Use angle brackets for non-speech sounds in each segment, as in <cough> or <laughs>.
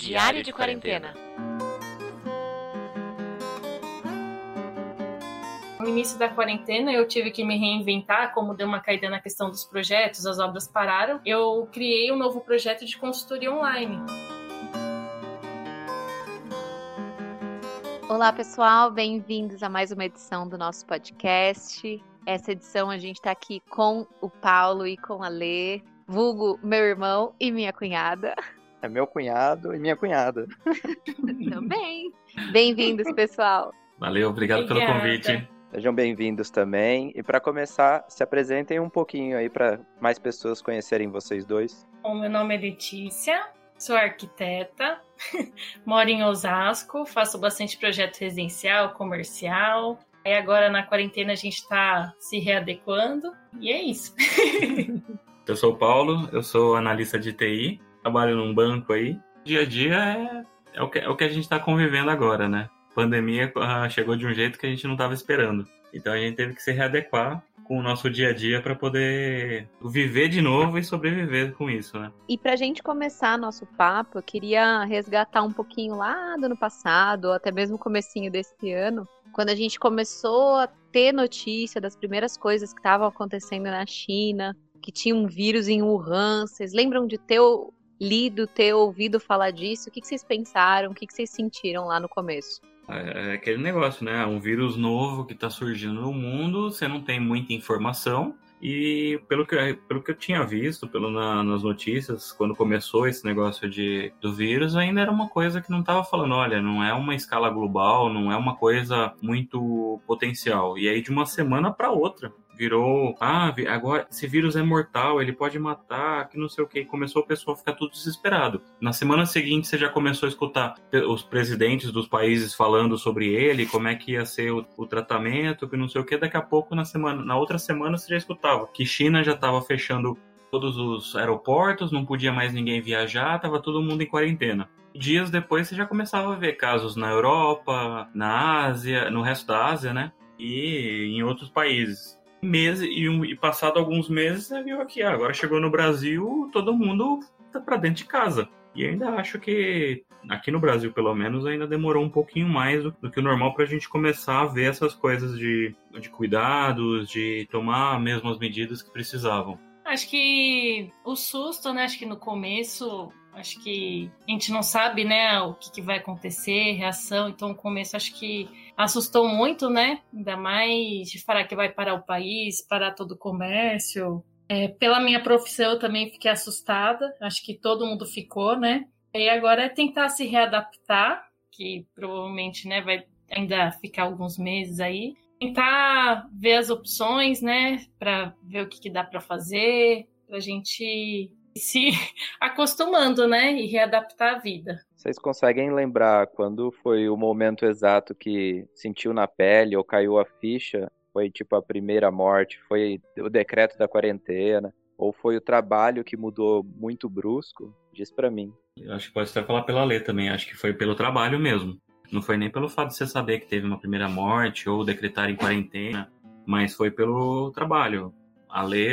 Diário de Quarentena. No início da quarentena, eu tive que me reinventar, como deu uma caída na questão dos projetos, as obras pararam. Eu criei um novo projeto de consultoria online. Olá, pessoal, bem-vindos a mais uma edição do nosso podcast. Essa edição a gente está aqui com o Paulo e com a Lê, vulgo meu irmão e minha cunhada. É meu cunhado e minha cunhada. <laughs> Também. Bem-vindos, pessoal. Valeu, obrigado pelo convite. Sejam bem-vindos também. E para começar, se apresentem um pouquinho aí para mais pessoas conhecerem vocês dois. Bom, meu nome é Letícia, sou arquiteta, <laughs> moro em Osasco, faço bastante projeto residencial, comercial. Aí agora na quarentena a gente está se readequando e é isso. <laughs> eu sou o Paulo, eu sou analista de TI, trabalho num banco aí. Dia a dia é, é, o, que, é o que a gente está convivendo agora, né? A pandemia uh, chegou de um jeito que a gente não estava esperando. Então a gente teve que se readequar com o nosso dia a dia para poder viver de novo e sobreviver com isso, né? E para a gente começar nosso papo, eu queria resgatar um pouquinho lá do ano passado, ou até mesmo comecinho desse ano, quando a gente começou a ter notícia das primeiras coisas que estavam acontecendo na China, que tinha um vírus em Wuhan. Vocês lembram de ter lido, ter ouvido falar disso? O que, vocês pensaram? O que, vocês sentiram lá no começo? É, é aquele negócio, né? Um vírus novo que está surgindo no mundo, você não tem muita informação. E pelo que, pelo que eu tinha visto pelo na, nas notícias, quando começou esse negócio de, do vírus, ainda era uma coisa que não estava falando, olha, não é uma escala global, não é uma coisa muito potencial. E aí de uma semana para outra, virou, ah, agora esse vírus é mortal, ele pode matar, que não sei o que. Começou o pessoal a ficar tudo desesperado. Na semana seguinte, você já começou a escutar os presidentes dos países falando sobre ele, como é que ia ser o, o tratamento, que não sei o que. Daqui a pouco, na semana, na outra semana, você já escutava que China já estava fechando todos os aeroportos, não podia mais ninguém viajar, estava todo mundo em quarentena. Dias depois você já começava a ver casos na Europa, na Ásia, no resto da Ásia, né? E em outros países meses e, um, e passado alguns meses você viu aqui, ah, agora chegou no Brasil, todo mundo tá para dentro de casa. E ainda acho que aqui no Brasil, pelo menos, ainda demorou um pouquinho mais do, que o normal para a gente começar a ver essas coisas de, de cuidados, de tomar mesmo as medidas que precisavam. Acho que o susto, né? Acho que no começo, acho que a gente não sabe, né, o que, que vai acontecer, reação. Então, começo, acho que assustou muito, né? Ainda mais de falar que vai parar o país, parar todo o comércio. É, pela minha profissão, eu também fiquei assustada. Acho que todo mundo ficou, né? E agora é tentar se readaptar, que provavelmente, né, vai ainda ficar alguns meses aí. Tentar ver as opções, né, para ver o que, que dá para fazer, para a gente se <laughs> acostumando, né, e readaptar a vida. Vocês conseguem lembrar quando foi o momento exato que sentiu na pele ou caiu a ficha? Foi tipo a primeira morte? Foi o decreto da quarentena? Ou foi o trabalho que mudou muito brusco? Diz para mim. Eu acho que pode até falar pela lei também. Acho que foi pelo trabalho mesmo. Não foi nem pelo fato de você saber que teve uma primeira morte ou decretar em quarentena, mas foi pelo trabalho. A lei,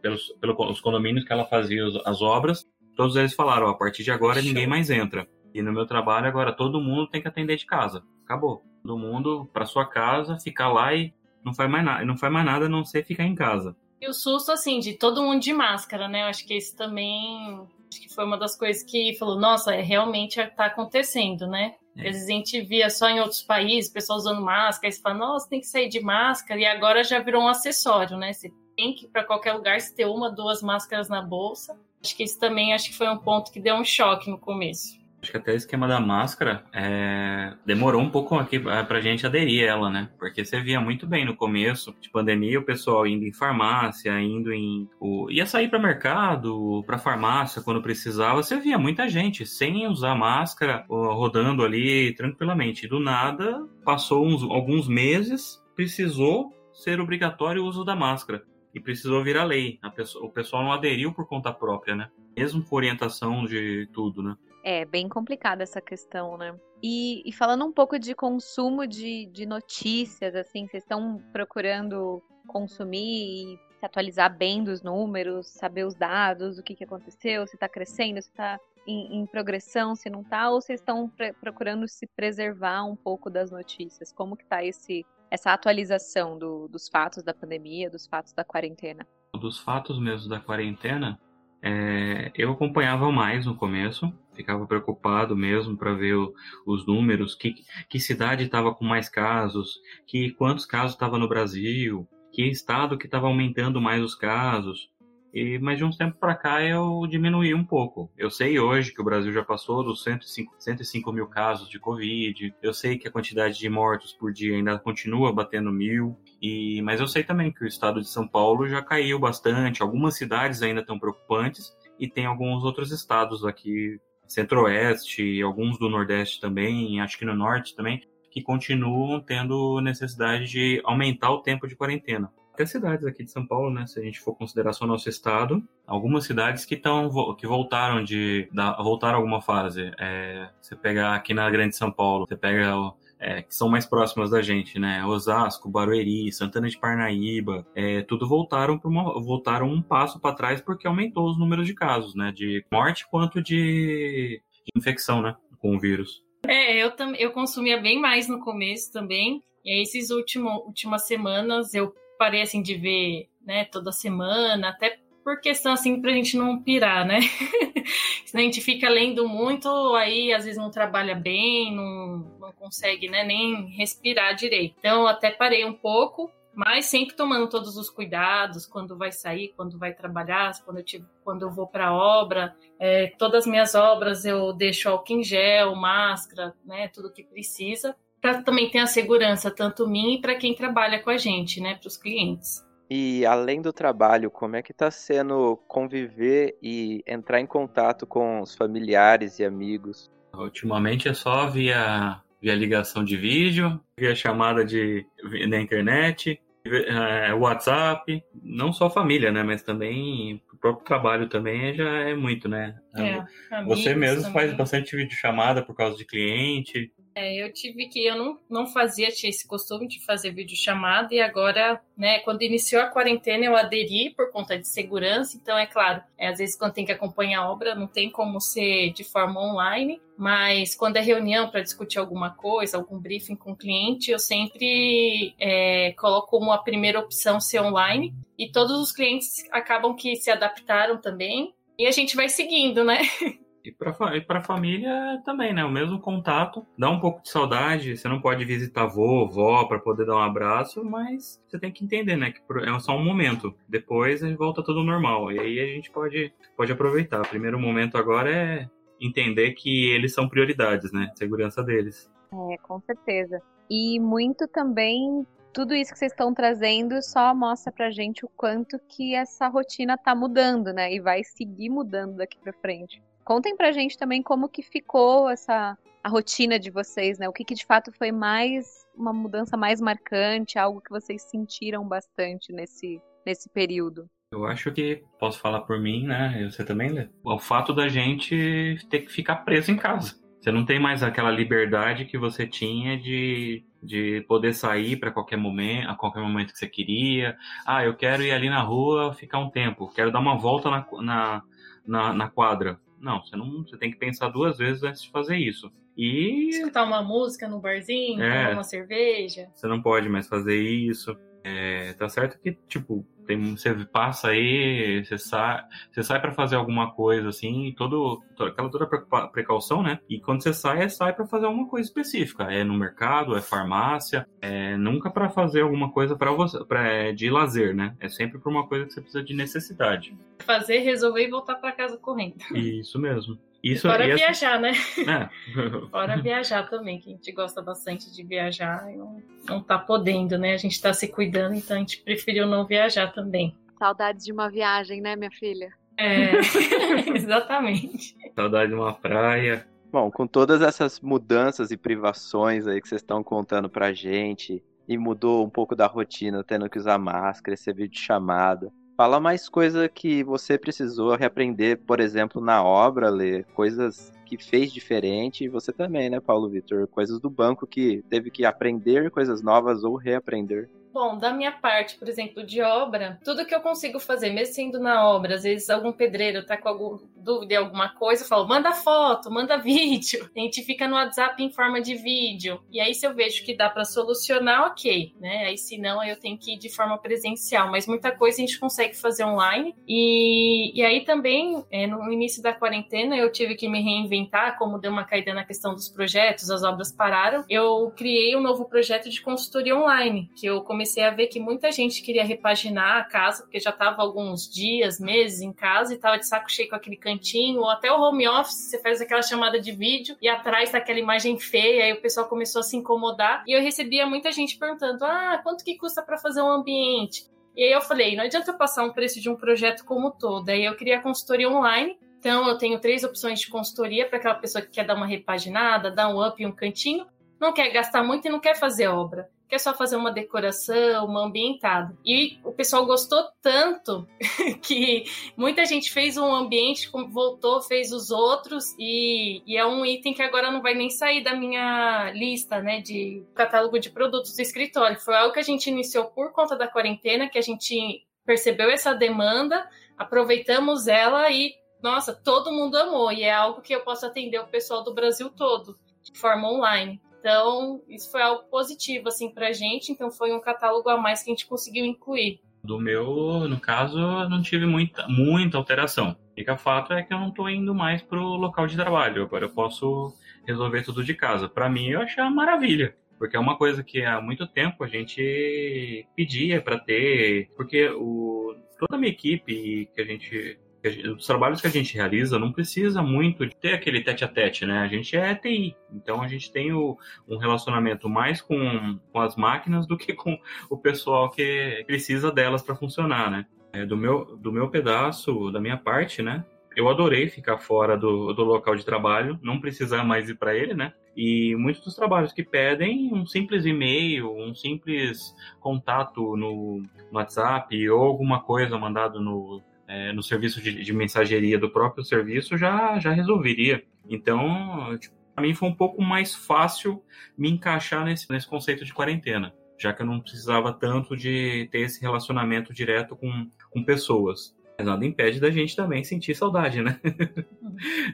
pelos, pelos condomínios que ela fazia as obras, todos eles falaram: a partir de agora ninguém mais entra. E no meu trabalho agora todo mundo tem que atender de casa. Acabou. Todo mundo para sua casa, ficar lá e não faz mais nada, não faz mais nada a não ser ficar em casa. E o susto assim de todo mundo de máscara, né? Eu acho que isso também acho que foi uma das coisas que falou, nossa, é, realmente está acontecendo, né? É. Às vezes a gente via só em outros países, pessoal usando máscara, e você fala, nossa, tem que sair de máscara, e agora já virou um acessório, né? Você tem que para qualquer lugar se ter uma, duas máscaras na bolsa. Acho que isso também acho que foi um ponto que deu um choque no começo. Acho que até o esquema da máscara é... demorou um pouco aqui pra gente aderir ela, né? Porque você via muito bem no começo de pandemia o pessoal indo em farmácia, indo em. O... ia sair para mercado, para farmácia quando precisava. Você via muita gente sem usar máscara, rodando ali tranquilamente. Do nada, passou uns, alguns meses, precisou ser obrigatório o uso da máscara e precisou virar lei. Pessoa, o pessoal não aderiu por conta própria, né? Mesmo com orientação de tudo, né? É bem complicada essa questão, né? E, e, falando um pouco de consumo de, de notícias, assim, vocês estão procurando consumir e se se atualizar bem dos números, saber os dados, o que, que aconteceu, se está crescendo, se está em, em, progressão, se não está, ou vocês estão procurando se preservar um pouco das notícias? Como que está esse essa atualização do, dos fatos da pandemia, dos fatos da quarentena? Dos fatos mesmo da quarentena, é, eu acompanhava mais no começo, ficava preocupado mesmo para ver o, os números, que, que cidade estava com mais casos, que quantos casos estava no Brasil, que estado que estava aumentando mais os casos. E, mas de uns tempos para cá eu diminuí um pouco. Eu sei hoje que o Brasil já passou dos 105, 105 mil casos de Covid. Eu sei que a quantidade de mortos por dia ainda continua batendo mil. E, mas eu sei também que o estado de São Paulo já caiu bastante. Algumas cidades ainda estão preocupantes. E tem alguns outros estados aqui, centro-oeste, alguns do nordeste também, acho que no norte também, que continuam tendo necessidade de aumentar o tempo de quarentena. Até cidades aqui de São Paulo, né? Se a gente for considerar só nosso estado, algumas cidades que estão que voltaram de da, voltaram alguma fase. É, você pega aqui na Grande São Paulo, você pega é, que são mais próximas da gente, né? Osasco, Barueri, Santana de Parnaíba, é, tudo voltaram para voltaram um passo para trás porque aumentou os números de casos, né? De morte quanto de, de infecção, né? Com o vírus. É, eu, eu consumia bem mais no começo também. E aí, últimos últimas semanas eu parei assim de ver, né, toda semana, até por questão assim pra gente não pirar, né? <laughs> Senão a gente fica lendo muito, aí às vezes não trabalha bem, não, não consegue, né, nem respirar direito. Então até parei um pouco, mas sempre tomando todos os cuidados quando vai sair, quando vai trabalhar, quando eu, tive, quando eu vou para obra. É, todas as minhas obras eu deixo álcool em gel, máscara, né, tudo que precisa, para também ter a segurança, tanto mim e para quem trabalha com a gente, né, para os clientes. E além do trabalho, como é que está sendo conviver e entrar em contato com os familiares e amigos? Ultimamente é só via, via ligação de vídeo, via chamada de, na internet, é, WhatsApp, não só família, né? Mas também o próprio trabalho também já é muito, né? É, Você mesmo também. faz bastante videochamada por causa de cliente. É, eu tive que, eu não, não fazia, tinha esse costume de fazer videochamada e agora, né, quando iniciou a quarentena eu aderi por conta de segurança, então é claro, é, às vezes quando tem que acompanhar a obra não tem como ser de forma online, mas quando é reunião para discutir alguma coisa, algum briefing com o cliente, eu sempre é, coloco como a primeira opção ser online e todos os clientes acabam que se adaptaram também e a gente vai seguindo, né? <laughs> E para a família também, né? O mesmo contato. Dá um pouco de saudade. Você não pode visitar vovó para poder dar um abraço, mas você tem que entender, né? Que é só um momento. Depois volta tudo normal. E aí a gente pode, pode aproveitar. O primeiro momento agora é entender que eles são prioridades, né? Segurança deles. É, com certeza. E muito também tudo isso que vocês estão trazendo só mostra pra gente o quanto que essa rotina tá mudando, né? E vai seguir mudando daqui para frente. Contem pra gente também como que ficou essa a rotina de vocês, né? O que, que de fato foi mais uma mudança mais marcante, algo que vocês sentiram bastante nesse, nesse período. Eu acho que posso falar por mim, né? E você também, Lê? O fato da gente ter que ficar preso em casa. Você não tem mais aquela liberdade que você tinha de, de poder sair para qualquer momento, a qualquer momento que você queria. Ah, eu quero ir ali na rua ficar um tempo, quero dar uma volta na, na, na, na quadra. Não, você não, você tem que pensar duas vezes antes de fazer isso. E escutar uma música no barzinho, é, tomar uma cerveja. Você não pode mais fazer isso. É, tá certo que, tipo, tem, você passa aí, você sai, você sai para fazer alguma coisa assim, todo, aquela toda precaução, né? E quando você sai, é sai para fazer alguma coisa específica. É no mercado, é farmácia, é nunca para fazer alguma coisa para você, pra, é, de lazer, né? É sempre para uma coisa que você precisa de necessidade. Fazer, resolver e voltar para casa correndo. Isso mesmo. Isso, Fora viajar, né? É. <laughs> Fora viajar também, que a gente gosta bastante de viajar e não, não tá podendo, né? A gente tá se cuidando, então a gente preferiu não viajar também. Saudades de uma viagem, né, minha filha? É, <laughs> exatamente. Saudade de uma praia. Bom, com todas essas mudanças e privações aí que vocês estão contando pra gente, e mudou um pouco da rotina, tendo que usar máscara, esse vídeo chamada. Fala mais coisa que você precisou reaprender, por exemplo, na obra, ler coisas que fez diferente, e você também, né, Paulo Vitor? Coisas do banco que teve que aprender coisas novas ou reaprender. Bom, da minha parte, por exemplo, de obra, tudo que eu consigo fazer, mesmo sendo na obra, às vezes algum pedreiro tá com alguma dúvida em alguma coisa, eu falo, manda foto, manda <laughs> vídeo. A gente fica no WhatsApp em forma de vídeo. E aí, se eu vejo que dá para solucionar, ok, né? Aí, se não, eu tenho que ir de forma presencial. Mas muita coisa a gente consegue fazer online. E, e aí também, é, no início da quarentena, eu tive que me reinventar, como deu uma caída na questão dos projetos, as obras pararam. Eu criei um novo projeto de consultoria online, que eu comecei comecei a ver que muita gente queria repaginar a casa, porque já estava alguns dias, meses em casa e estava de saco cheio com aquele cantinho, ou até o home office, você faz aquela chamada de vídeo e atrás tá aquela imagem feia, aí o pessoal começou a se incomodar. E eu recebia muita gente perguntando: ah, quanto que custa para fazer um ambiente? E aí eu falei, não adianta eu passar um preço de um projeto como todo. Aí eu queria consultoria online. Então eu tenho três opções de consultoria para aquela pessoa que quer dar uma repaginada, dar um up em um cantinho, não quer gastar muito e não quer fazer obra que é só fazer uma decoração, uma ambientada. E o pessoal gostou tanto <laughs> que muita gente fez um ambiente, voltou, fez os outros, e, e, é um item que agora não vai nem sair da minha lista, né, de catálogo de produtos do escritório. Foi algo que a gente iniciou por conta da quarentena, que a gente percebeu essa demanda, aproveitamos ela e, nossa, todo mundo amou, e é algo que eu posso atender o pessoal do Brasil todo, de forma online. Então, isso foi algo positivo, assim, pra gente. Então, foi um catálogo a mais que a gente conseguiu incluir. Do meu, no caso, não tive muita, muita alteração. O fato é que eu não estou indo mais pro local de trabalho. Agora eu posso resolver tudo de casa. Para mim, eu achei uma maravilha. Porque é uma coisa que há muito tempo a gente pedia para ter. Porque o, toda a minha equipe que a gente os trabalhos que a gente realiza não precisa muito de ter aquele tete a tete, né? A gente é TI, então a gente tem o, um relacionamento mais com, com as máquinas do que com o pessoal que precisa delas para funcionar, né? É, do, meu, do meu pedaço, da minha parte, né? Eu adorei ficar fora do, do local de trabalho, não precisar mais ir para ele, né? E muitos dos trabalhos que pedem um simples e-mail, um simples contato no, no WhatsApp ou alguma coisa mandado no, é, no serviço de, de, mensageria do próprio serviço já, já resolveria. Então, tipo, para mim foi um pouco mais fácil me encaixar nesse, nesse conceito de quarentena, já que eu não precisava tanto de ter esse relacionamento direto com, com pessoas. Mas nada impede da gente também sentir saudade, né? <laughs>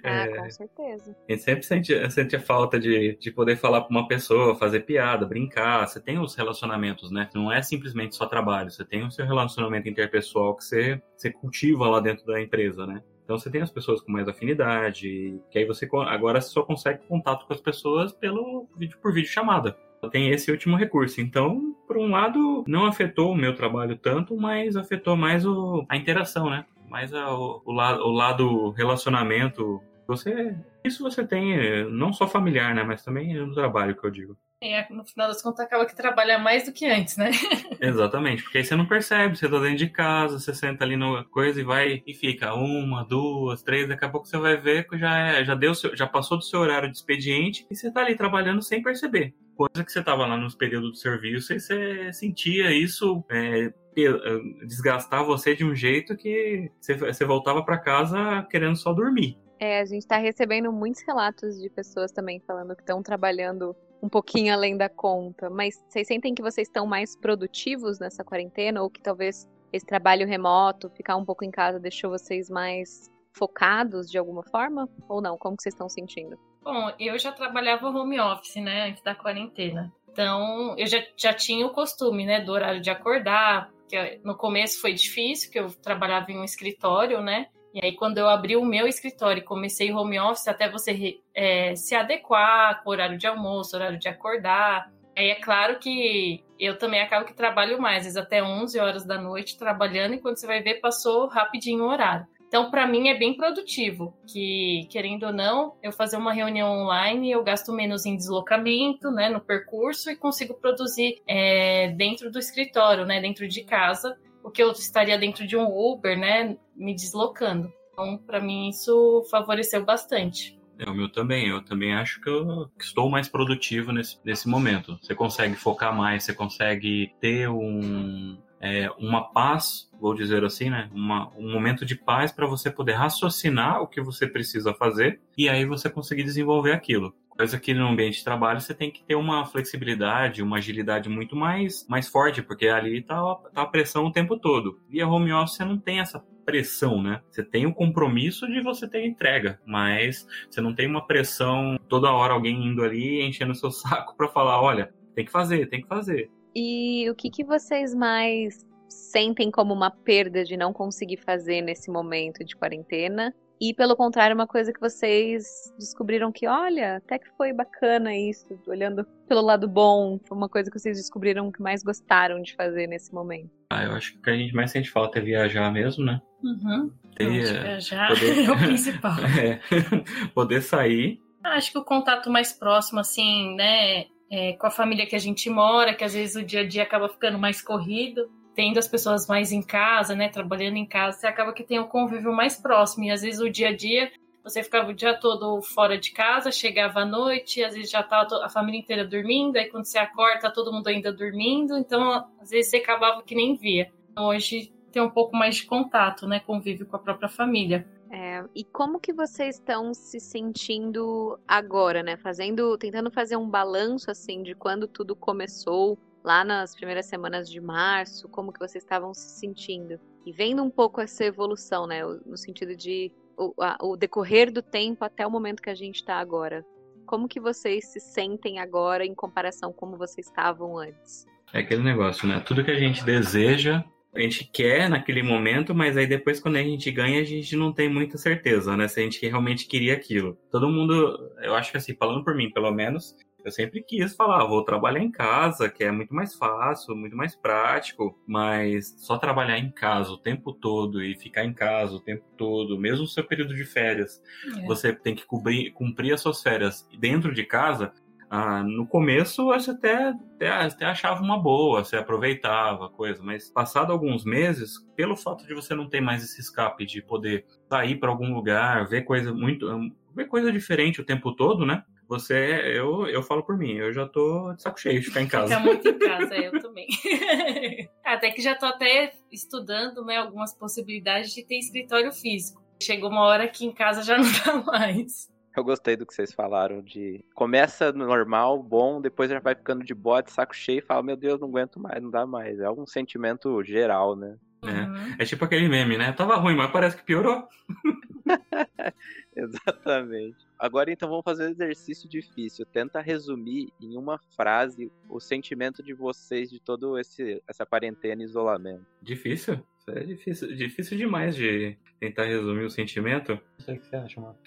Ah, é, com certeza. A gente sempre sente, sente a falta de, de poder falar com uma pessoa, fazer piada, brincar. Você tem os relacionamentos, né? Não é simplesmente só trabalho. Você tem o seu relacionamento interpessoal que você, você cultiva lá dentro da empresa, né? Então você tem as pessoas com mais afinidade, que aí você agora só consegue contato com as pessoas pelo vídeo por vídeo chamada tem esse último recurso. Então, por um lado, não afetou o meu trabalho tanto, mas afetou mais o, a interação, né? Mais a, o, o, lado, o lado relacionamento. Você, isso você tem não só familiar, né? Mas também no trabalho, que eu digo. É, no final das contas acaba que trabalha mais do que antes, né? <laughs> <laughs> Exatamente, porque aí você não percebe, você tá dentro de casa, você senta ali no coisa e vai e fica uma, duas, três, daqui a pouco você vai ver que já, é, já, deu já passou do seu horário de expediente e você tá ali trabalhando sem perceber. Coisa que você tava lá nos períodos de serviço e você sentia isso é, desgastar você de um jeito que você, você voltava para casa querendo só dormir. É, a gente está recebendo muitos relatos de pessoas também falando que estão trabalhando um pouquinho além da conta, mas vocês sentem que vocês estão mais produtivos nessa quarentena ou que talvez esse trabalho remoto, ficar um pouco em casa, deixou vocês mais focados de alguma forma? Ou não? Como que vocês estão sentindo? Bom, eu já trabalhava home office, né, antes da quarentena. Então, eu já, já tinha o costume, né, do horário de acordar, que no começo foi difícil, que eu trabalhava em um escritório, né, e aí, quando eu abri o meu escritório e comecei home office, até você é, se adequar com o horário de almoço, horário de acordar. Aí é claro que eu também acabo que trabalho mais, às vezes até 11 horas da noite trabalhando, e quando você vai ver, passou rapidinho o horário. Então, para mim é bem produtivo, que querendo ou não, eu fazer uma reunião online, eu gasto menos em deslocamento, né, no percurso e consigo produzir é, dentro do escritório, né, dentro de casa, o que eu estaria dentro de um Uber, né, me deslocando. Então, para mim, isso favoreceu bastante. É, o meu também. Eu também acho que eu estou mais produtivo nesse, nesse momento. Você consegue focar mais, você consegue ter um, é, uma paz, vou dizer assim, né? Uma, um momento de paz para você poder raciocinar o que você precisa fazer e aí você conseguir desenvolver aquilo. Coisa que no ambiente de trabalho você tem que ter uma flexibilidade, uma agilidade muito mais, mais forte, porque ali tá, tá a pressão o tempo todo. E a home office você não tem essa pressão, né? Você tem o compromisso de você ter entrega, mas você não tem uma pressão toda hora alguém indo ali enchendo o seu <laughs> saco para falar, olha, tem que fazer, tem que fazer. E o que, que vocês mais sentem como uma perda de não conseguir fazer nesse momento de quarentena? E pelo contrário, uma coisa que vocês descobriram que, olha, até que foi bacana isso, olhando pelo lado bom, foi uma coisa que vocês descobriram que mais gostaram de fazer nesse momento. Ah, eu acho que o que a gente mais sente falta é viajar mesmo, né? Uhum. Ter, viajar poder... <laughs> é o <laughs> principal. é, <laughs> poder sair. Acho que o contato mais próximo, assim, né, é, com a família que a gente mora, que às vezes o dia a dia acaba ficando mais corrido tendo as pessoas mais em casa, né, trabalhando em casa, você acaba que tem um convívio mais próximo. E às vezes o dia a dia, você ficava o dia todo fora de casa, chegava à noite, às vezes já tá a família inteira dormindo, aí quando você acorda, tá todo mundo ainda dormindo, então às vezes você acabava que nem via. Então, hoje tem um pouco mais de contato, né, convívio com a própria família. É, e como que vocês estão se sentindo agora, né? Fazendo, tentando fazer um balanço assim de quando tudo começou, lá nas primeiras semanas de março, como que vocês estavam se sentindo. E vendo um pouco essa evolução, né, no sentido de o, a, o decorrer do tempo até o momento que a gente está agora. Como que vocês se sentem agora em comparação com como vocês estavam antes? É aquele negócio, né? Tudo que a gente deseja, a gente quer naquele momento, mas aí depois quando a gente ganha, a gente não tem muita certeza, né? Se a gente realmente queria aquilo. Todo mundo, eu acho que assim, falando por mim, pelo menos, eu sempre quis falar, vou trabalhar em casa, que é muito mais fácil, muito mais prático, mas só trabalhar em casa o tempo todo e ficar em casa o tempo todo, mesmo no seu período de férias, é. você tem que cumprir, cumprir as suas férias dentro de casa. Ah, no começo você até, até, até, achava uma boa, você aproveitava a coisa, mas passado alguns meses, pelo fato de você não ter mais esse escape de poder sair para algum lugar, ver coisa muito, ver coisa diferente o tempo todo, né? Você, eu, eu falo por mim, eu já tô de saco cheio de ficar em casa. Ficar muito em casa, eu também. <laughs> até que já tô até estudando, né, algumas possibilidades de ter escritório físico. Chegou uma hora que em casa já não dá mais. Eu gostei do que vocês falaram de começa normal, bom, depois já vai ficando de bode, saco cheio e fala, meu Deus, não aguento mais, não dá mais. É um sentimento geral, né? É, uhum. é tipo aquele meme, né? Tava ruim, mas parece que piorou. <laughs> Exatamente. Agora então vamos fazer um exercício difícil. Tenta resumir em uma frase o sentimento de vocês de todo esse essa quarentena e isolamento. Difícil? Isso é difícil, difícil demais de tentar resumir o sentimento. Não sei o que você acha, mano.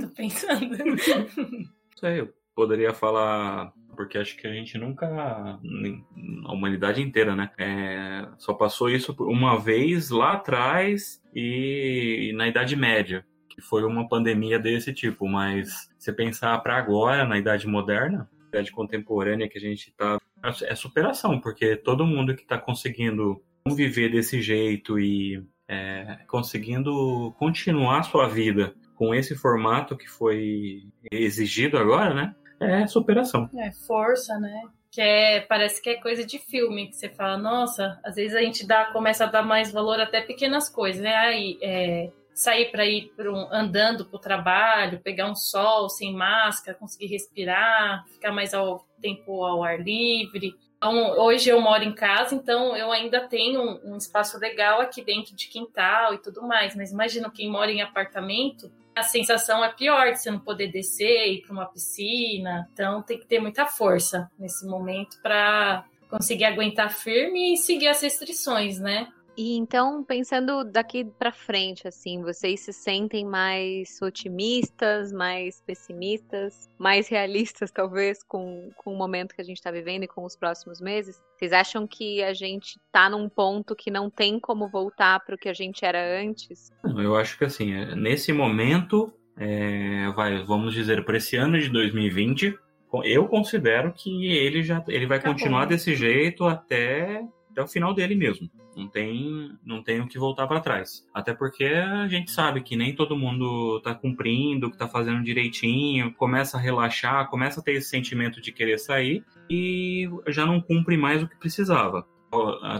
Tô pensando. Não sei, eu poderia falar porque acho que a gente nunca, a humanidade inteira, né, é, só passou isso uma vez lá atrás e, e na Idade Média que foi uma pandemia desse tipo, mas se pensar para agora, na idade moderna, na idade contemporânea que a gente está, é superação, porque todo mundo que está conseguindo viver desse jeito e é, conseguindo continuar sua vida com esse formato que foi exigido agora, né? É superação. É força, né? Que é, parece que é coisa de filme, que você fala, nossa, às vezes a gente dá, começa a dar mais valor até pequenas coisas, né? Aí, é, sair para ir um, andando para o trabalho, pegar um sol sem máscara, conseguir respirar, ficar mais ao tempo ao ar livre. Então, hoje eu moro em casa, então eu ainda tenho um, um espaço legal aqui dentro de quintal e tudo mais. Mas imagina quem mora em apartamento, a sensação é pior de você não poder descer, ir para uma piscina. Então tem que ter muita força nesse momento para conseguir aguentar firme e seguir as restrições, né? E então, pensando daqui para frente, assim, vocês se sentem mais otimistas, mais pessimistas, mais realistas, <laughs> talvez, com, com o momento que a gente está vivendo e com os próximos meses? Vocês acham que a gente está num ponto que não tem como voltar para o que a gente era antes? Eu acho que, assim, é, nesse momento, é, vai, vamos dizer, para esse ano de 2020, eu considero que ele já ele vai tá continuar desse jeito até, até o final dele mesmo. Não tem, não tem o que voltar para trás. Até porque a gente sabe que nem todo mundo tá cumprindo, que tá fazendo direitinho, começa a relaxar, começa a ter esse sentimento de querer sair e já não cumpre mais o que precisava.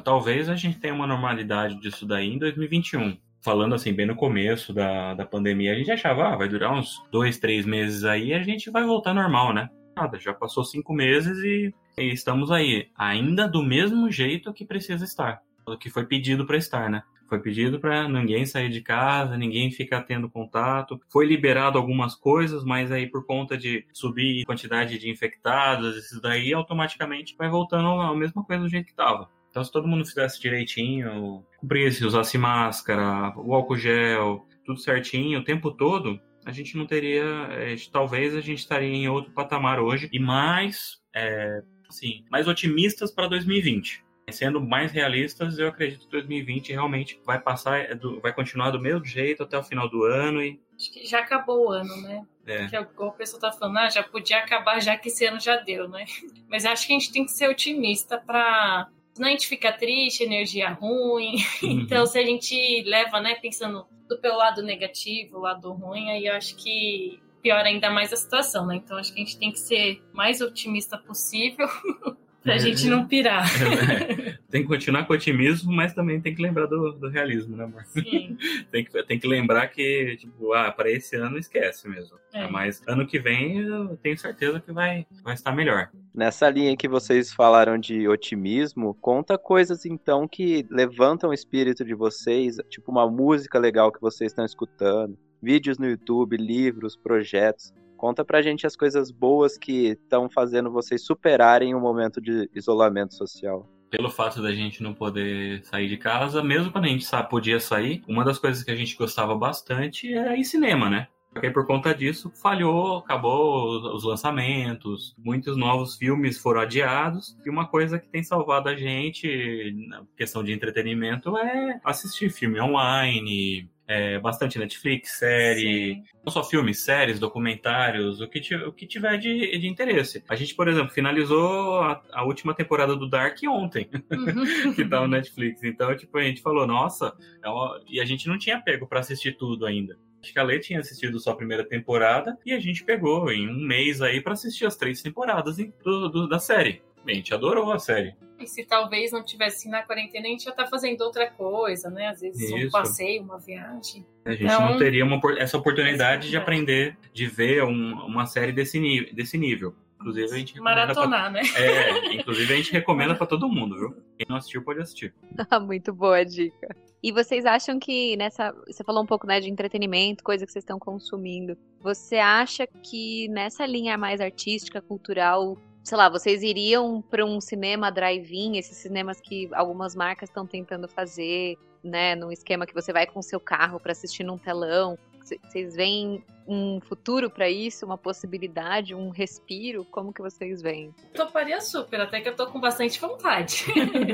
Talvez a gente tenha uma normalidade disso daí em 2021. falando assim, bem no começo da, da pandemia, a gente achava, ah, vai durar uns dois, três meses aí a gente vai voltar normal, né? Nada, já passou cinco meses e, e estamos aí, ainda do mesmo jeito que precisa estar, o que foi pedido para estar, né? Foi pedido para ninguém sair de casa, ninguém ficar tendo contato. Foi liberado algumas coisas, mas aí por conta de subir quantidade de infectados, isso daí automaticamente vai voltando a mesma coisa do jeito que estava. Então, se todo mundo fizesse direitinho, cumprisse, usasse máscara, o álcool gel, tudo certinho o tempo todo, a gente não teria. É, talvez a gente estaria em outro patamar hoje e mais, é, assim, mais otimistas para 2020. Sendo mais realistas, eu acredito que 2020 realmente vai passar, é, vai continuar do mesmo jeito até o final do ano e Acho que já acabou o ano, né? É. Que é o pessoal tá falando, ah, já podia acabar já que esse ano já deu, né? <laughs> Mas acho que a gente tem que ser otimista para não a gente fica triste, energia ruim. <laughs> Uhum. Então, se a gente leva, né, pensando do pelo lado negativo, lado ruim, aí eu acho que piora ainda mais a situação, né? Então, acho que a gente tem que ser mais otimista possível <laughs> pra é, gente não pirar. É, tem que continuar com otimismo, mas também tem que lembrar do, do realismo, né, amor? Sim. <laughs> tem, que, tem que lembrar que, tipo, ah, para esse ano esquece mesmo. É. Mas ano que vem eu tenho certeza que vai, vai estar melhor. Nessa linha que vocês falaram de otimismo, conta coisas então que levantam o espírito de vocês, tipo uma música legal que vocês estão escutando, vídeos no YouTube, livros, projetos. Conta pra gente as coisas boas que estão fazendo vocês superarem o momento de isolamento social pelo fato da gente não poder sair de casa, mesmo quando a gente podia sair, uma das coisas que a gente gostava bastante era ir cinema, né? Porque por conta disso falhou, acabou os lançamentos, muitos novos filmes foram adiados. E uma coisa que tem salvado a gente na questão de entretenimento é assistir filme online, é, bastante Netflix, série, Sim. não só filmes, séries, documentários, o que, o que tiver de, de interesse. A gente, por exemplo, finalizou a, a última temporada do Dark ontem, uhum. <laughs> que tá no Netflix. Então, tipo, a gente falou, nossa, é uma... e a gente não tinha pego para assistir tudo ainda. Acho que a Lê tinha assistido só a primeira temporada e a gente pegou em um mês aí para assistir as três temporadas do, do, da série. A gente adorou a série. E se talvez não tivesse na quarentena, a gente já tá fazendo outra coisa, né? Às vezes Isso. um passeio, uma viagem. A gente então... não teria uma, essa oportunidade de aprender, de ver um, uma série desse, desse nível. Inclusive a gente Maratonar, pra... né? É, inclusive a gente recomenda para todo mundo, viu? Quem não assistiu pode assistir. <laughs> Muito boa a dica. E vocês acham que nessa. Você falou um pouco né, de entretenimento, coisa que vocês estão consumindo. Você acha que nessa linha mais artística, cultural, sei lá, vocês iriam para um cinema drive-in, esses cinemas que algumas marcas estão tentando fazer, né, num esquema que você vai com seu carro para assistir num telão. Vocês veem um futuro para isso, uma possibilidade, um respiro? Como que vocês veem? Toparia super, até que eu tô com bastante vontade.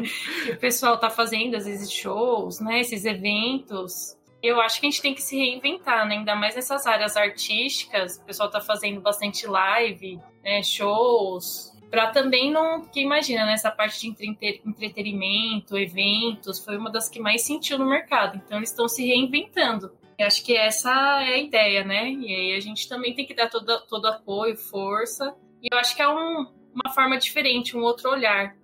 <laughs> o pessoal tá fazendo, às vezes, shows, né? Esses eventos. Eu acho que a gente tem que se reinventar, né? Ainda mais nessas áreas artísticas. O pessoal tá fazendo bastante live, né? shows, para também não. Porque imagina, né, parte de entretenimento, eventos, foi uma das que mais sentiu no mercado. Então eles estão se reinventando. Eu acho que essa é a ideia, né? E aí a gente também tem que dar todo, todo apoio, força. E eu acho que é um, uma forma diferente, um outro olhar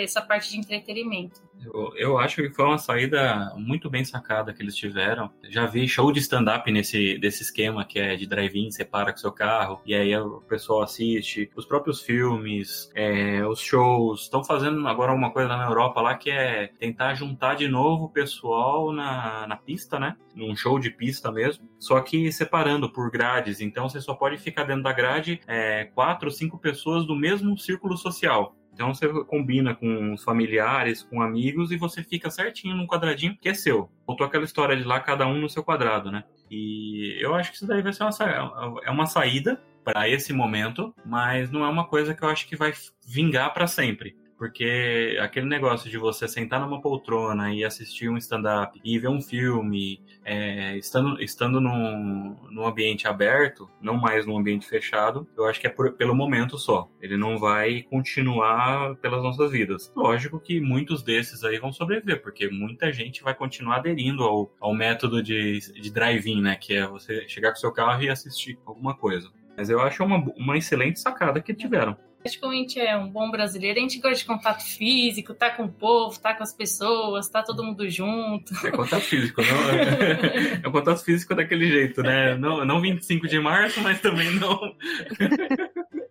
essa parte de entretenimento. Eu, eu acho que foi uma saída muito bem sacada que eles tiveram. Já vi show de stand-up nesse desse esquema que é de drive-in, você para com seu carro e aí o pessoal assiste. Os próprios filmes, é, os shows. Estão fazendo agora uma coisa na Europa lá que é tentar juntar de novo o pessoal na, na pista, né? Num show de pista mesmo. Só que separando por grades. Então você só pode ficar dentro da grade é, quatro ou cinco pessoas do mesmo círculo social. Então você combina com os familiares, com amigos e você fica certinho num quadradinho que é seu. Voltou aquela história de lá, cada um no seu quadrado, né? E eu acho que isso daí vai ser uma, é uma saída para esse momento, mas não é uma coisa que eu acho que vai vingar para sempre. Porque aquele negócio de você sentar numa poltrona e assistir um stand-up e ver um filme, é, estando, estando num, num ambiente aberto, não mais num ambiente fechado, eu acho que é por, pelo momento só. Ele não vai continuar pelas nossas vidas. Lógico que muitos desses aí vão sobreviver, porque muita gente vai continuar aderindo ao, ao método de, de drive-in, né? Que é você chegar com seu carro e assistir alguma coisa. Mas eu acho uma, uma excelente sacada que tiveram. Acho que a gente é um bom brasileiro, a gente gosta de contato físico, tá com o povo, tá com as pessoas, tá todo mundo junto. É contato físico, não é, é um contato físico daquele jeito, né? Não, não 25 de março, mas também não.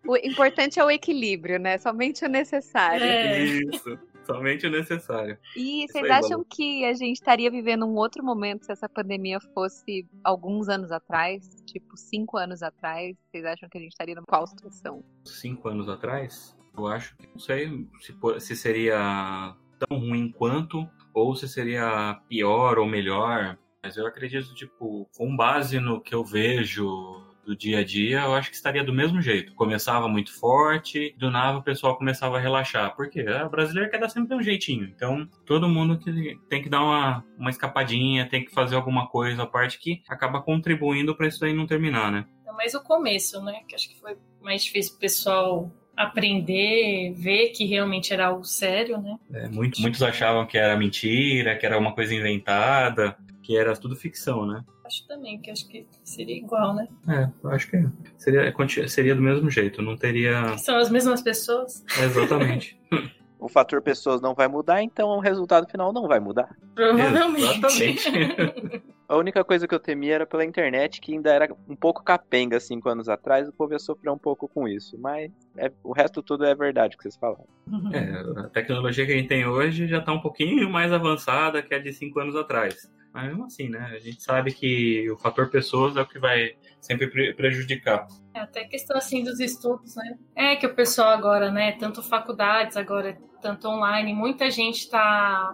O importante é o equilíbrio, né? Somente o necessário. É. Isso. Somente o necessário. E Isso vocês aí, acham Balu. que a gente estaria vivendo um outro momento se essa pandemia fosse alguns anos atrás? Tipo, cinco anos atrás? Vocês acham que a gente estaria numa qual situação? Cinco anos atrás, eu acho que não sei se, se seria tão ruim quanto ou se seria pior ou melhor. Mas eu acredito, tipo, com base no que eu vejo do dia a dia, eu acho que estaria do mesmo jeito. Começava muito forte, do nada o pessoal começava a relaxar. Porque a brasileira quer dar sempre um jeitinho. Então, todo mundo que tem que dar uma, uma escapadinha, tem que fazer alguma coisa, a parte que acaba contribuindo para isso aí não terminar, né? Mas o começo, né? Que acho que foi mais difícil o pessoal aprender, ver que realmente era algo sério, né? É, muito- muitos achavam que era mentira, que era uma coisa inventada, que era tudo ficção, né? Acho também que acho que seria igual, né? É, eu acho que seria, conti- seria do mesmo jeito, não teria. São as mesmas pessoas, Exatamente. <laughs> O fator pessoas não vai mudar, então o resultado final não vai mudar. provavelmente. Exatamente. <laughs> A única coisa que eu temia era pela internet, que ainda era um pouco capenga cinco anos atrás, o povo ia sofrer um pouco com isso. Mas é- o resto tudo é verdade que vocês falaram. É, a tecnologia que a gente tem hoje já está um pouquinho mais avançada que a de cinco anos atrás. Mas mesmo assim, né? A gente sabe que o fator pessoas é o que vai sempre pre- prejudicar. É, até questão assim dos estudos, né? É que o pessoal agora, né, tanto faculdades agora, tanto online, muita gente está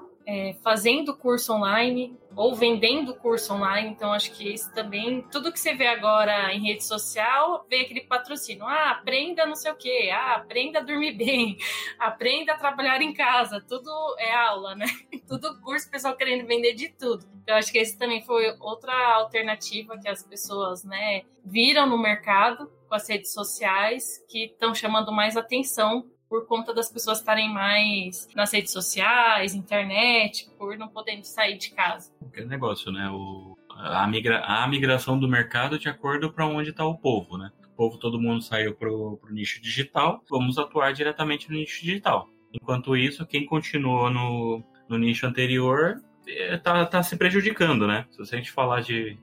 fazendo curso online ou vendendo curso online, então acho que isso também, tudo que você vê agora em rede social, vê aquele patrocínio, ah, aprenda não sei o quê, ah, aprenda a dormir bem, <laughs> aprenda a trabalhar em casa, tudo é aula, né? <laughs> Tudo curso, o pessoal querendo vender de tudo. Eu acho que esse também foi outra alternativa que as pessoas, né, viram no mercado com as redes sociais que estão chamando mais atenção por conta das pessoas estarem mais nas redes sociais, internet, por não poderem sair de casa. Aquele negócio, né? O, a, migra, a migração do mercado de acordo para onde está o povo, né? O povo, todo mundo saiu para o nicho digital, vamos atuar diretamente no nicho digital. Enquanto isso, quem continuou no, no nicho anterior está tá se prejudicando, né? Se a gente falar de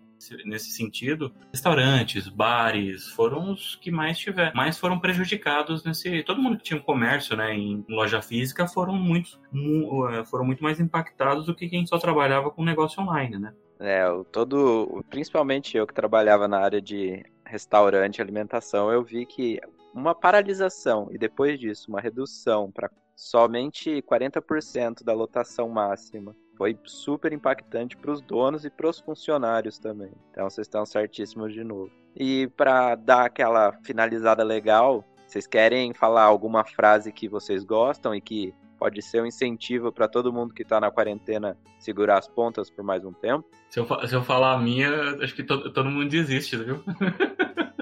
nesse sentido, restaurantes, bares foram os que mais tiveram, mais foram prejudicados nesse. Todo mundo que tinha um comércio, né, em loja física foram muito, mu- foram muito mais impactados do que quem só trabalhava com negócio online, né? É, o todo, principalmente eu que trabalhava na área de restaurante alimentação, eu vi que uma paralisação e depois disso uma redução para somente 40% da lotação máxima foi super impactante para os donos e para os funcionários também. Então vocês estão certíssimos de novo. E para dar aquela finalizada legal, vocês querem falar alguma frase que vocês gostam e que pode ser um incentivo para todo mundo que está na quarentena segurar as pontas por mais um tempo? Se eu, se eu falar a minha, acho que todo mundo desiste, viu? <laughs>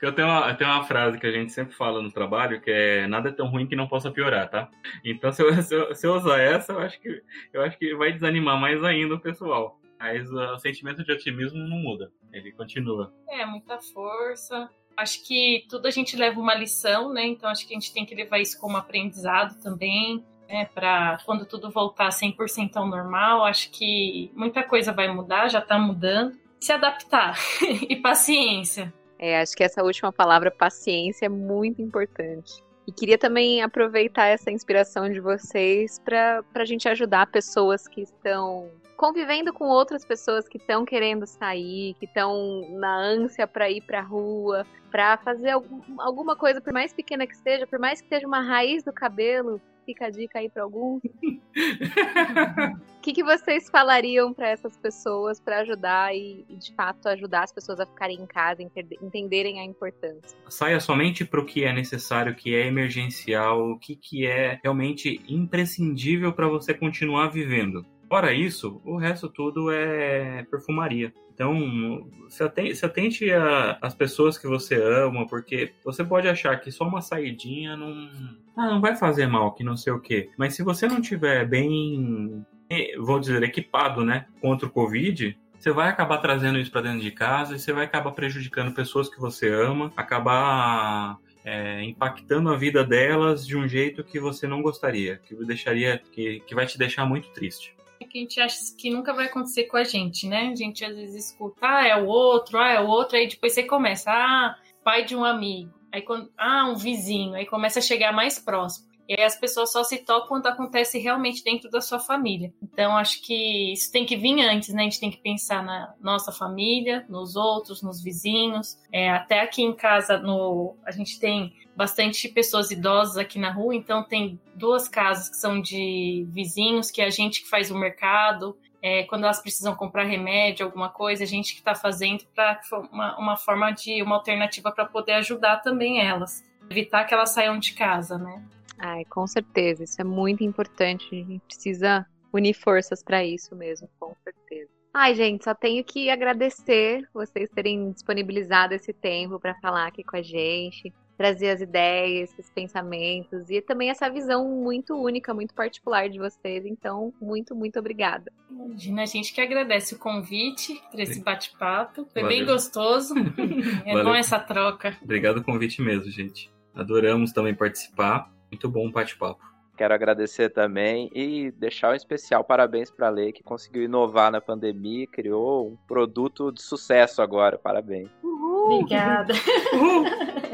Eu tenho, uma, eu tenho uma frase que a gente sempre fala no trabalho, que é nada é tão ruim que não possa piorar, tá? Então se eu, <laughs> se eu, se eu usar essa, eu acho, que, eu acho que vai desanimar mais ainda o pessoal. Mas uh, o sentimento de otimismo não muda, ele continua. É, muita força. Acho que tudo a gente leva uma lição, né? Então acho que a gente tem que levar isso como aprendizado também, né? Para quando tudo voltar 100% ao normal, acho que muita coisa vai mudar, já tá mudando. Se adaptar <laughs> e paciência. É, acho que essa última palavra, paciência, é muito importante. E queria também aproveitar essa inspiração de vocês para a gente ajudar pessoas que estão convivendo com outras pessoas que estão querendo sair, que estão na ânsia para ir para a rua, para fazer algum, alguma coisa, por mais pequena que seja, por mais que seja uma raiz do cabelo, fica a dica aí para alguns. <laughs> O que, que vocês falariam para essas pessoas para ajudar e, de fato, ajudar as pessoas a ficarem em casa, entender- entenderem a importância? Saia somente para o que é necessário, o que é emergencial, o que, que é realmente imprescindível para você continuar vivendo. Fora isso, o resto tudo é perfumaria. Então, se atente, se atente a- às pessoas que você ama, porque você pode achar que só uma saidinha não, ah, não vai fazer mal, que não sei o quê. Mas se você não tiver bem, eh, vou dizer, equipado, né, contra o Covid, você vai acabar trazendo isso para dentro de casa e você vai acabar prejudicando pessoas que você ama, acabar é, impactando a vida delas de um jeito que você não gostaria, que deixaria, que, que vai te deixar muito triste. Que a gente acha que nunca vai acontecer com a gente, né? A gente às vezes escuta, ah, é o outro, ah, é o outro, aí depois você começa, ah, pai de um amigo, aí quando, ah, um vizinho, aí começa a chegar mais próximo. E aí as pessoas só se tocam quando acontece realmente dentro da sua família. Então acho que isso tem que vir antes, né? A gente tem que pensar na nossa família, nos outros, nos vizinhos. É, até aqui em casa, no, a gente tem bastante pessoas idosas aqui na rua, então tem duas casas que são de vizinhos, que é a gente que faz o mercado. É, quando elas precisam comprar remédio, alguma coisa, a gente que está fazendo para uma, uma forma de uma alternativa para poder ajudar também elas, evitar que elas saiam de casa, né? Ai, com certeza, isso é muito importante. A gente precisa unir forças para isso mesmo, com certeza. Ai, gente, só tenho que agradecer vocês terem disponibilizado esse tempo para falar aqui com a gente, trazer as ideias, esses pensamentos e também essa visão muito única, muito particular de vocês. Então, muito, muito obrigada. Imagina, a gente que agradece o convite para esse bate-papo. Foi Valeu. bem gostoso. <laughs> é Valeu. bom essa troca. Obrigado o convite mesmo, gente. Adoramos também participar. Muito bom bate-papo. Quero agradecer também e deixar um especial parabéns para a Lei, que conseguiu inovar na pandemia e criou um produto de sucesso agora. Parabéns. Uhul. Obrigada. Uhul. <laughs>